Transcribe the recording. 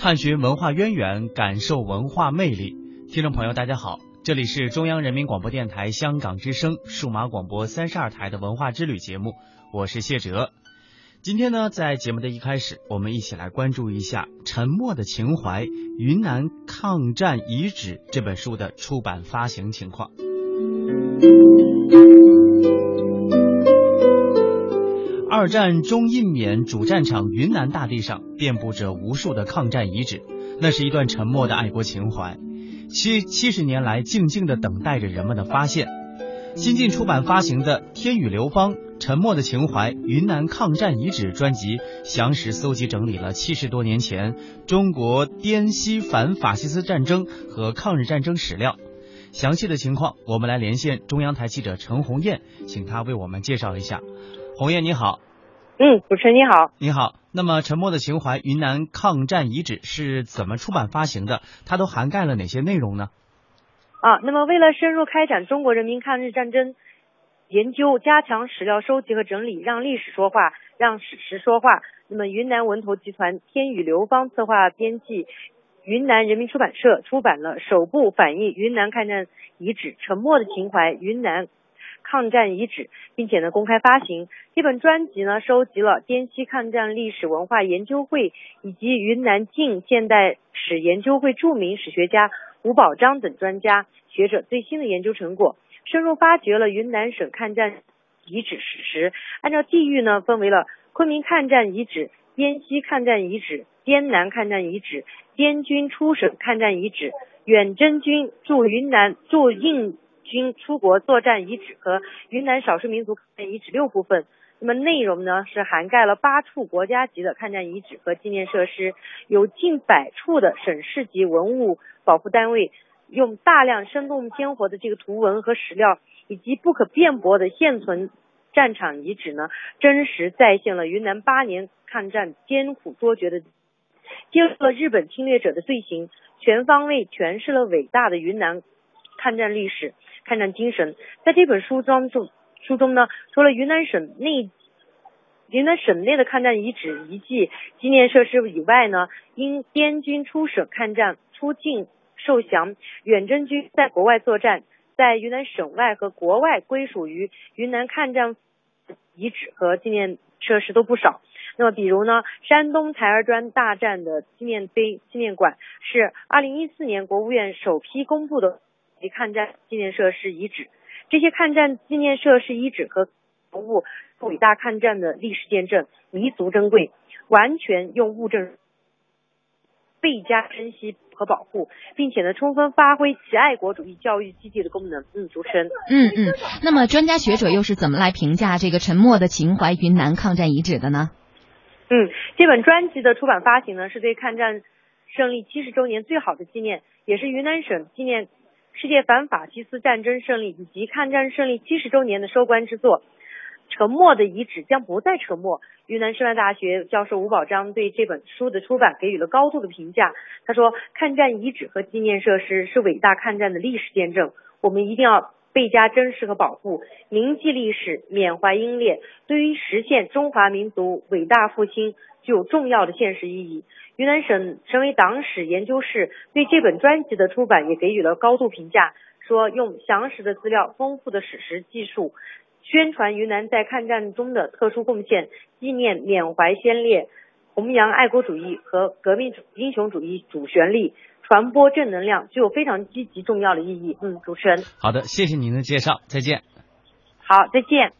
探寻文化渊源，感受文化魅力。听众朋友，大家好，这里是中央人民广播电台香港之声数码广播三十二台的文化之旅节目，我是谢哲。今天呢，在节目的一开始，我们一起来关注一下《沉默的情怀：云南抗战遗址》这本书的出版发行情况。二战中印缅主战场云南大地上遍布着无数的抗战遗址，那是一段沉默的爱国情怀，七七十年来静静的等待着人们的发现。新晋出版发行的《天宇流芳：沉默的情怀——云南抗战遗址》专辑，详实搜集整理了七十多年前中国滇西反法西斯战争和抗日战争史料。详细的情况，我们来连线中央台记者陈红艳，请他为我们介绍一下。红艳你好，嗯，主持人你好，你好。那么《沉默的情怀：云南抗战遗址》是怎么出版发行的？它都涵盖了哪些内容呢？啊，那么为了深入开展中国人民抗日战争研究，加强史料收集和整理，让历史说话，让史实说话。那么云南文投集团天宇刘芳策划编辑，云南人民出版社出版了首部反映云南抗战遗址《沉默的情怀：云南》。抗战遗址，并且呢公开发行这本专辑呢，收集了滇西抗战历史文化研究会以及云南近现代史研究会著名史学家吴宝章等专家学者最新的研究成果，深入发掘了云南省抗战遗址史实。按照地域呢，分为了昆明抗战遗址、滇西抗战遗址、滇南抗战遗址、滇军出省抗战遗址、远征军驻云南驻印。军出国作战遗址和云南少数民族抗战遗址六部分，那么内容呢是涵盖了八处国家级的抗战遗址和纪念设施，有近百处的省市级文物保护单位，用大量生动鲜活的这个图文和史料，以及不可辩驳的现存战场遗址呢，真实再现了云南八年抗战艰苦卓绝的，揭露了日本侵略者的罪行，全方位诠释了伟大的云南抗战历史。抗战精神，在这本书中，中书中呢，除了云南省内、云南省内的抗战遗址遗迹、纪念设施以外呢，因滇军出省抗战、出境受降，远征军在国外作战，在云南省外和国外归属于云南抗战遗址和纪念设施都不少。那么，比如呢，山东台儿庄大战的纪念碑纪念馆是二零一四年国务院首批公布的。及抗战纪念设施遗址，这些抗战纪念设施遗址和文物，伟大抗战的历史见证，弥足珍贵，完全用物证倍加珍惜和保护，并且呢，充分发挥其爱国主义教育基地的功能。嗯，主持人。嗯嗯，那么专家学者又是怎么来评价这个沉默的情怀云南抗战遗址的呢？嗯，这本专辑的出版发行呢，是对抗战胜利七十周年最好的纪念，也是云南省纪念。世界反法西斯战争胜利以及抗战胜利七十周年的收官之作，《沉默的遗址》将不再沉默。云南师范大学教授吴宝章对这本书的出版给予了高度的评价。他说：“抗战遗址和纪念设施是伟大抗战的历史见证，我们一定要倍加珍视和保护，铭记历史，缅怀英烈，对于实现中华民族伟大复兴具有重要的现实意义。”云南省省委党史研究室对这本专辑的出版也给予了高度评价，说用详实的资料、丰富的史实技术，宣传云南在抗战中的特殊贡献，纪念缅怀先烈，弘扬爱国主义和革命英雄主义主旋律，传播正能量，具有非常积极重要的意义。嗯，主持人，好的，谢谢您的介绍，再见。好，再见。